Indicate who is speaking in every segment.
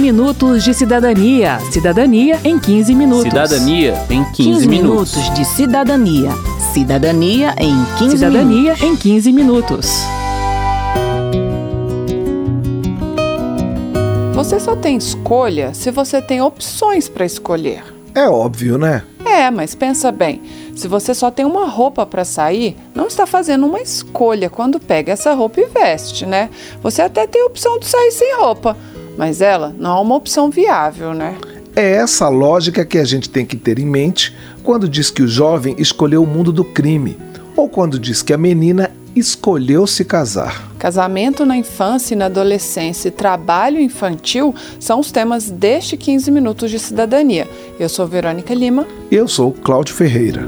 Speaker 1: minutos de cidadania. Cidadania em 15 minutos.
Speaker 2: Cidadania em 15,
Speaker 3: 15 minutos de cidadania. Cidadania em 15
Speaker 1: Cidadania
Speaker 3: minutos.
Speaker 1: em 15 minutos.
Speaker 4: Você só tem escolha se você tem opções para escolher.
Speaker 5: É óbvio, né?
Speaker 4: É, mas pensa bem, se você só tem uma roupa para sair, não está fazendo uma escolha quando pega essa roupa e veste, né? Você até tem a opção de sair sem roupa, mas ela não é uma opção viável, né?
Speaker 5: É essa lógica que a gente tem que ter em mente quando diz que o jovem escolheu o mundo do crime, ou quando diz que a menina escolheu se casar.
Speaker 4: Casamento na infância e na adolescência e trabalho infantil são os temas deste 15 minutos de cidadania. Eu sou Verônica Lima.
Speaker 5: Eu sou Cláudio Ferreira.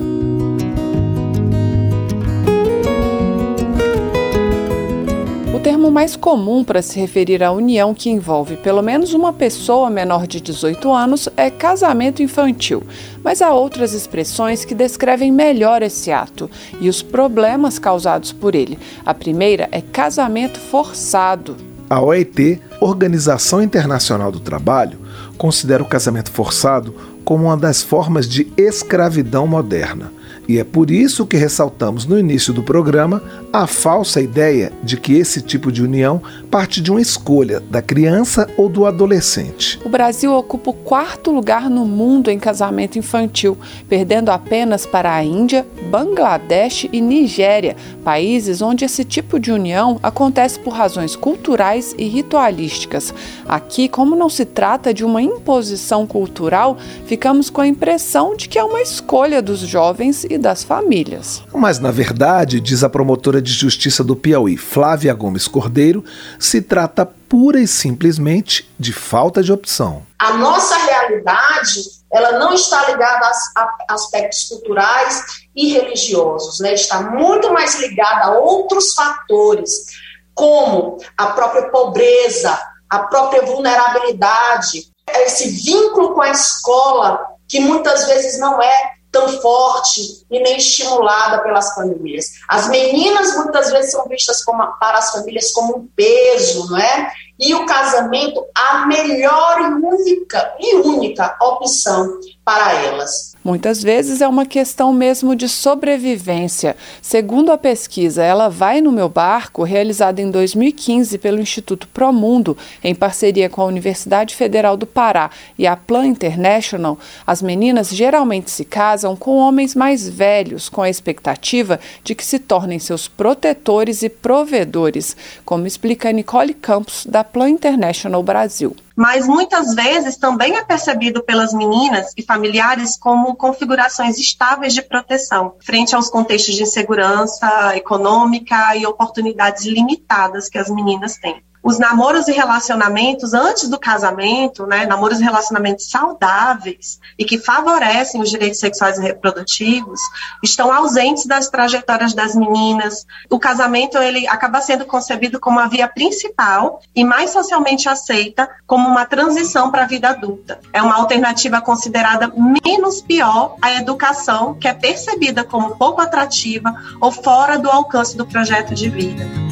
Speaker 4: Termo mais comum para se referir à união que envolve pelo menos uma pessoa menor de 18 anos é casamento infantil, mas há outras expressões que descrevem melhor esse ato e os problemas causados por ele. A primeira é casamento forçado.
Speaker 5: A OIT, Organização Internacional do Trabalho, considera o casamento forçado como uma das formas de escravidão moderna. E é por isso que ressaltamos no início do programa a falsa ideia de que esse tipo de união parte de uma escolha da criança ou do adolescente.
Speaker 4: O Brasil ocupa o quarto lugar no mundo em casamento infantil, perdendo apenas para a Índia, Bangladesh e Nigéria, países onde esse tipo de união acontece por razões culturais e ritualísticas. Aqui, como não se trata de uma imposição cultural, ficamos com a impressão de que é uma escolha dos jovens e das famílias.
Speaker 5: Mas, na verdade, diz a promotora de justiça do Piauí, Flávia Gomes Cordeiro, se trata pura e simplesmente de falta de opção.
Speaker 6: A nossa realidade, ela não está ligada a aspectos culturais e religiosos, né? Está muito mais ligada a outros fatores, como a própria pobreza, a própria vulnerabilidade, esse vínculo com a escola que muitas vezes não é tão forte e nem estimulada pelas famílias. As meninas muitas vezes são vistas como, para as famílias como um peso, não é? E o casamento a melhor e única e única opção para elas.
Speaker 4: Muitas vezes é uma questão mesmo de sobrevivência. Segundo a pesquisa Ela Vai no Meu Barco, realizada em 2015 pelo Instituto Promundo, em parceria com a Universidade Federal do Pará e a Plan International, as meninas geralmente se casam com homens mais velhos, com a expectativa de que se tornem seus protetores e provedores, como explica Nicole Campos, da Plan International Brasil
Speaker 7: mas muitas vezes também é percebido pelas meninas e familiares como configurações estáveis de proteção, frente aos contextos de insegurança econômica e oportunidades limitadas que as meninas têm os namoros e relacionamentos antes do casamento, né, namoros e relacionamentos saudáveis e que favorecem os direitos sexuais e reprodutivos, estão ausentes das trajetórias das meninas. O casamento ele acaba sendo concebido como a via principal e mais socialmente aceita como uma transição para a vida adulta. É uma alternativa considerada menos pior à educação, que é percebida como pouco atrativa ou fora do alcance do projeto de vida.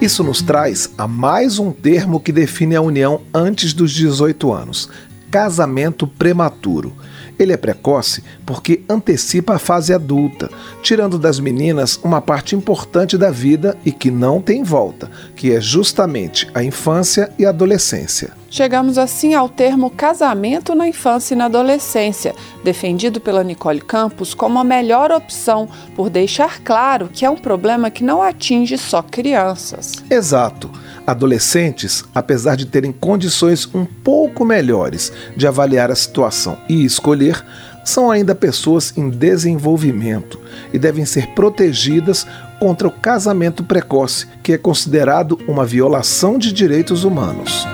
Speaker 5: Isso nos traz a mais um termo que define a união antes dos 18 anos: casamento prematuro. Ele é precoce porque antecipa a fase adulta, tirando das meninas uma parte importante da vida e que não tem volta, que é justamente a infância e a adolescência.
Speaker 4: Chegamos assim ao termo casamento na infância e na adolescência, defendido pela Nicole Campos como a melhor opção, por deixar claro que é um problema que não atinge só crianças.
Speaker 5: Exato. Adolescentes, apesar de terem condições um pouco melhores de avaliar a situação e escolher, são ainda pessoas em desenvolvimento e devem ser protegidas contra o casamento precoce, que é considerado uma violação de direitos humanos.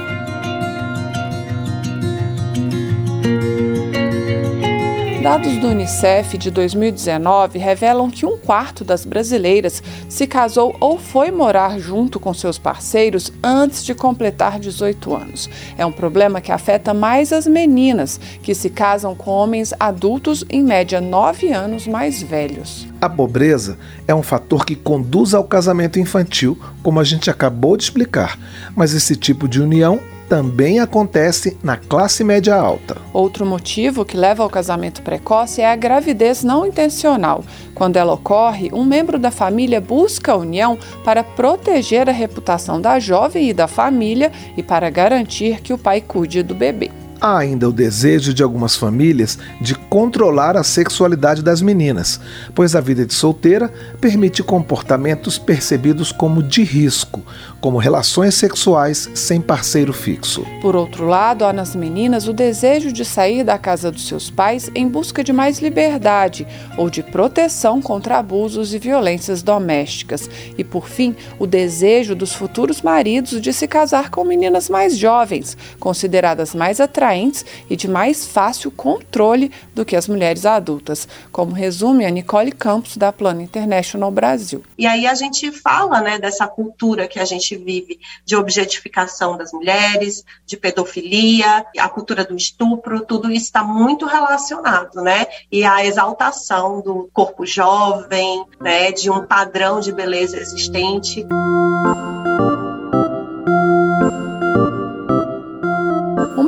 Speaker 4: Dados do Unicef de 2019 revelam que um quarto das brasileiras se casou ou foi morar junto com seus parceiros antes de completar 18 anos. É um problema que afeta mais as meninas, que se casam com homens adultos, em média 9 anos mais velhos.
Speaker 5: A pobreza é um fator que conduz ao casamento infantil, como a gente acabou de explicar, mas esse tipo de união também acontece na classe média alta.
Speaker 4: Outro motivo que leva ao casamento precoce é a gravidez não intencional. Quando ela ocorre, um membro da família busca a união para proteger a reputação da jovem e da família e para garantir que o pai cuide do bebê.
Speaker 5: Há ainda o desejo de algumas famílias de controlar a sexualidade das meninas, pois a vida de solteira permite comportamentos percebidos como de risco, como relações sexuais sem parceiro fixo.
Speaker 4: Por outro lado, há nas meninas o desejo de sair da casa dos seus pais em busca de mais liberdade ou de proteção contra abusos e violências domésticas. E, por fim, o desejo dos futuros maridos de se casar com meninas mais jovens, consideradas mais atraentes e de mais fácil controle do que as mulheres adultas, como resume a Nicole Campos, da Plano International Brasil.
Speaker 7: E aí a gente fala né, dessa cultura que a gente vive de objetificação das mulheres, de pedofilia, a cultura do estupro, tudo isso está muito relacionado, né? E a exaltação do corpo jovem, né, de um padrão de beleza existente.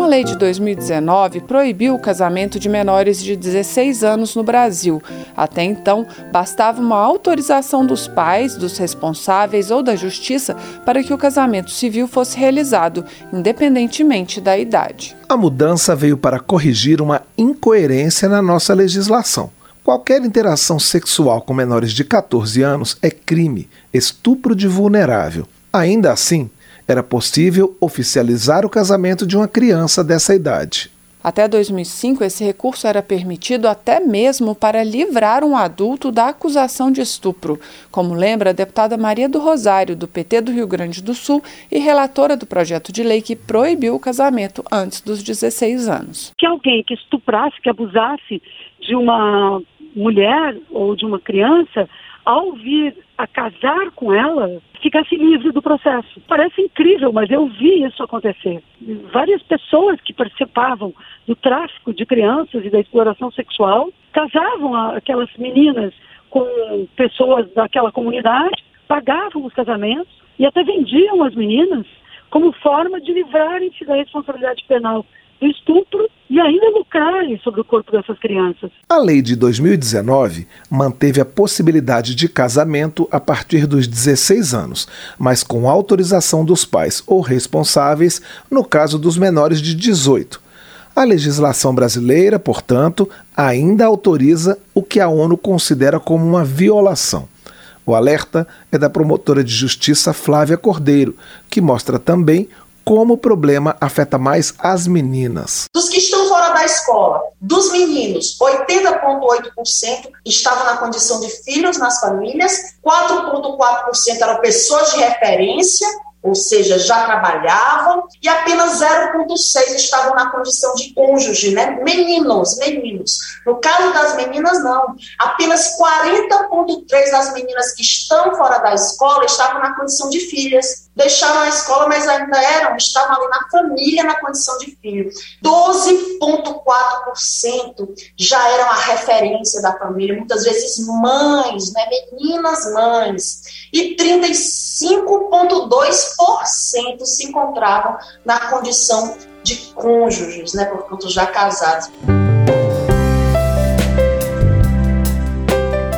Speaker 4: Uma lei de 2019 proibiu o casamento de menores de 16 anos no Brasil. Até então, bastava uma autorização dos pais, dos responsáveis ou da justiça para que o casamento civil fosse realizado, independentemente da idade.
Speaker 5: A mudança veio para corrigir uma incoerência na nossa legislação. Qualquer interação sexual com menores de 14 anos é crime, estupro de vulnerável. Ainda assim, era possível oficializar o casamento de uma criança dessa idade.
Speaker 4: Até 2005, esse recurso era permitido até mesmo para livrar um adulto da acusação de estupro, como lembra a deputada Maria do Rosário, do PT do Rio Grande do Sul e relatora do projeto de lei que proibiu o casamento antes dos 16 anos.
Speaker 2: Que alguém que estuprasse, que abusasse de uma mulher ou de uma criança, ao vir a casar com ela, ficasse livre do processo. Parece incrível, mas eu vi isso acontecer. Várias pessoas que participavam do tráfico de crianças e da exploração sexual casavam aquelas meninas com pessoas daquela comunidade, pagavam os casamentos e até vendiam as meninas como forma de livrarem-se da responsabilidade penal estupro e ainda lucrarem sobre o corpo dessas crianças.
Speaker 5: A lei de 2019 manteve a possibilidade de casamento a partir dos 16 anos, mas com autorização dos pais ou responsáveis no caso dos menores de 18. A legislação brasileira, portanto, ainda autoriza o que a ONU considera como uma violação. O alerta é da promotora de justiça Flávia Cordeiro, que mostra também como o problema afeta mais as meninas.
Speaker 6: Dos que estão fora da escola, dos meninos, 80,8% estavam na condição de filhos nas famílias, 4,4% eram pessoas de referência ou seja, já trabalhavam, e apenas 0,6 estavam na condição de cônjuge, né? Meninos, meninos. No caso das meninas, não. Apenas 40,3 das meninas que estão fora da escola estavam na condição de filhas. Deixaram a escola, mas ainda eram, estavam ali na família na condição de filho. 12,4% já eram a referência da família, muitas vezes mães, né? Meninas mães. E 35,2% se encontravam na condição de cônjuges, né, portanto já casados.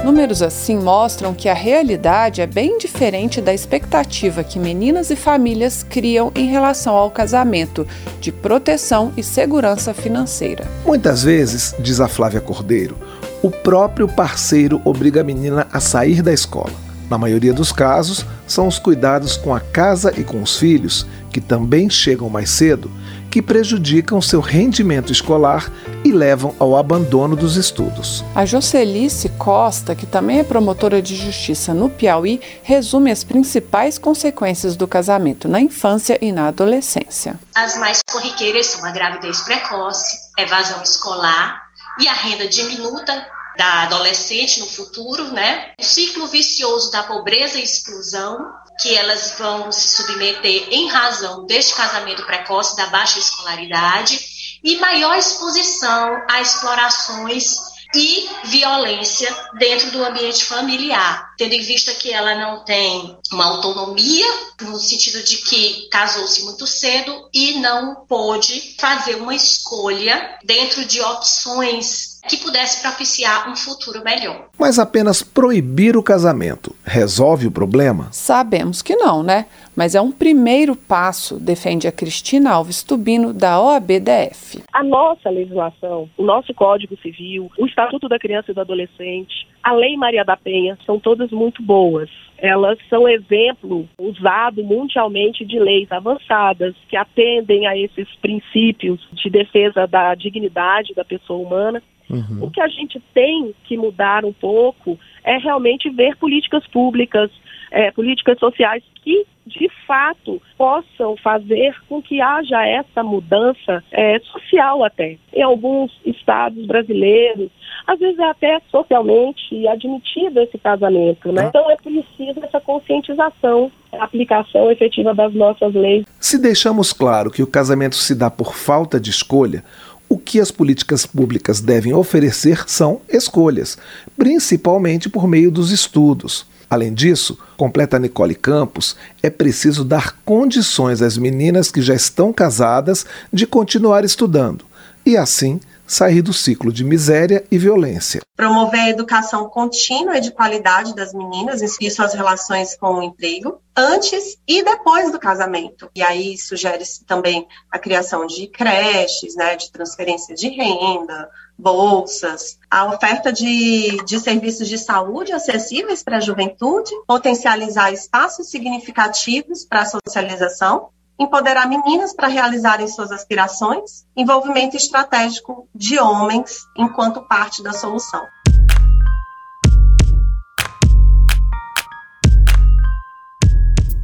Speaker 4: Números assim mostram que a realidade é bem diferente da expectativa que meninas e famílias criam em relação ao casamento, de proteção e segurança financeira.
Speaker 5: Muitas vezes, diz a Flávia Cordeiro, o próprio parceiro obriga a menina a sair da escola na maioria dos casos, são os cuidados com a casa e com os filhos, que também chegam mais cedo, que prejudicam seu rendimento escolar e levam ao abandono dos estudos.
Speaker 4: A Jocelice Costa, que também é promotora de justiça no Piauí, resume as principais consequências do casamento na infância e na adolescência.
Speaker 8: As mais corriqueiras são a gravidez precoce, evasão escolar, e a renda diminuta da adolescente no futuro, né? O ciclo vicioso da pobreza e exclusão, que elas vão se submeter em razão deste casamento precoce, da baixa escolaridade, e maior exposição a explorações e violência dentro do ambiente familiar, tendo em vista que ela não tem uma autonomia, no sentido de que casou-se muito cedo e não pôde fazer uma escolha dentro de opções que pudesse propiciar um futuro melhor.
Speaker 5: Mas apenas proibir o casamento resolve o problema?
Speaker 4: Sabemos que não, né? Mas é um primeiro passo, defende a Cristina Alves Tubino, da OABDF.
Speaker 9: A nossa legislação, o nosso Código Civil, o Estatuto da Criança e do Adolescente, a Lei Maria da Penha, são todas muito boas elas são exemplo usado mundialmente de leis avançadas que atendem a esses princípios de defesa da dignidade da pessoa humana. Uhum. O que a gente tem que mudar um pouco é realmente ver políticas públicas, é, políticas sociais que de fato possam fazer com que haja essa mudança é, social até. Em alguns estados brasileiros, às vezes é até socialmente admitido esse casamento, né? Ah. Então é preciso essa conscientização, a aplicação efetiva das nossas leis.
Speaker 5: Se deixamos claro que o casamento se dá por falta de escolha, o que as políticas públicas devem oferecer são escolhas, principalmente por meio dos estudos. Além disso, completa Nicole Campos, é preciso dar condições às meninas que já estão casadas de continuar estudando. E assim sair do ciclo de miséria e violência.
Speaker 7: Promover a educação contínua e de qualidade das meninas em suas relações com o emprego, antes e depois do casamento. E aí sugere-se também a criação de creches, né, de transferência de renda, bolsas, a oferta de, de serviços de saúde acessíveis para a juventude, potencializar espaços significativos para a socialização empoderar meninas para realizarem suas aspirações, envolvimento estratégico de homens enquanto parte da solução.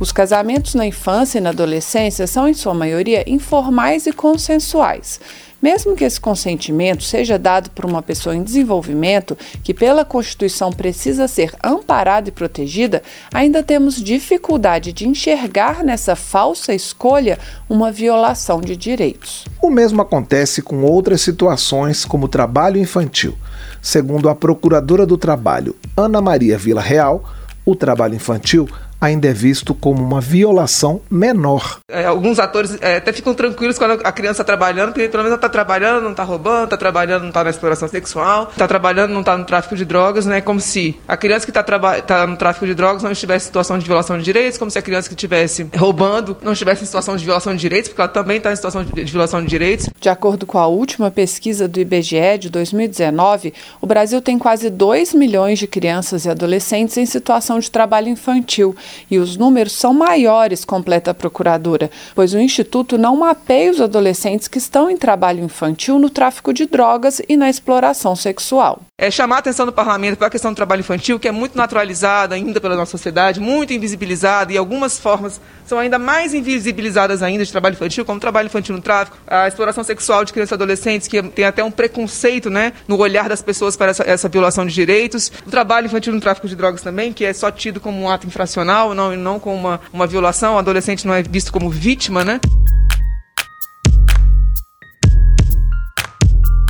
Speaker 4: Os casamentos na infância e na adolescência são, em sua maioria, informais e consensuais. Mesmo que esse consentimento seja dado por uma pessoa em desenvolvimento, que pela Constituição precisa ser amparada e protegida, ainda temos dificuldade de enxergar nessa falsa escolha uma violação de direitos.
Speaker 5: O mesmo acontece com outras situações, como o trabalho infantil. Segundo a Procuradora do Trabalho, Ana Maria Vila Real, o trabalho infantil ainda é visto como uma violação menor.
Speaker 10: É, alguns atores é, até ficam tranquilos quando a criança está trabalhando, porque pelo menos ela está trabalhando, não está roubando, está trabalhando, não está na exploração sexual, está trabalhando, não está no tráfico de drogas, né? Como se a criança que está tá no tráfico de drogas não estivesse em situação de violação de direitos, como se a criança que estivesse roubando não estivesse em situação de violação de direitos, porque ela também está em situação de violação de direitos.
Speaker 4: De acordo com a última pesquisa do IBGE de 2019, o Brasil tem quase 2 milhões de crianças e adolescentes em situação de trabalho infantil e os números são maiores, completa a procuradora, pois o Instituto não mapeia os adolescentes que estão em trabalho infantil no tráfico de drogas e na exploração sexual.
Speaker 10: É chamar a atenção do parlamento para a questão do trabalho infantil, que é muito naturalizada ainda pela nossa sociedade, muito invisibilizada e algumas formas são ainda mais invisibilizadas ainda de trabalho infantil, como o trabalho infantil no tráfico, a exploração sexual de crianças e adolescentes, que tem até um preconceito né, no olhar das pessoas para essa, essa violação de direitos, o trabalho infantil no tráfico de drogas também, que é só tido como um ato infracional, não, não como uma, uma violação, o adolescente não é visto como vítima, né?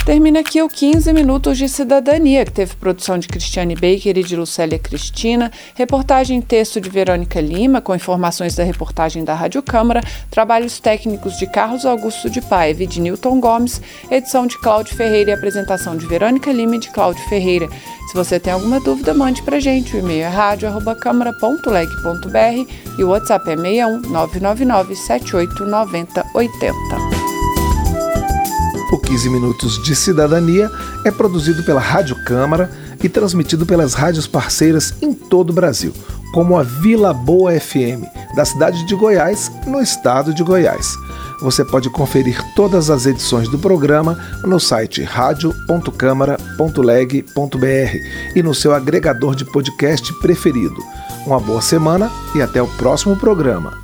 Speaker 4: Termina aqui o 15 Minutos de Cidadania, que teve produção de Cristiane Baker e de Lucélia Cristina, reportagem texto de Verônica Lima, com informações da reportagem da Rádio Câmara, trabalhos técnicos de Carlos Augusto de Paiva e de Newton Gomes, edição de Cláudio Ferreira e apresentação de Verônica Lima e de Cláudio Ferreira. Se você tem alguma dúvida, mande para gente. O e-mail é rádio.câmara.leg.br e o WhatsApp é 61 999 78 90 80.
Speaker 5: O 15 Minutos de Cidadania é produzido pela Rádio Câmara e transmitido pelas rádios parceiras em todo o Brasil, como a Vila Boa FM, da cidade de Goiás, no estado de Goiás. Você pode conferir todas as edições do programa no site radio.câmara.leg.br e no seu agregador de podcast preferido. Uma boa semana e até o próximo programa.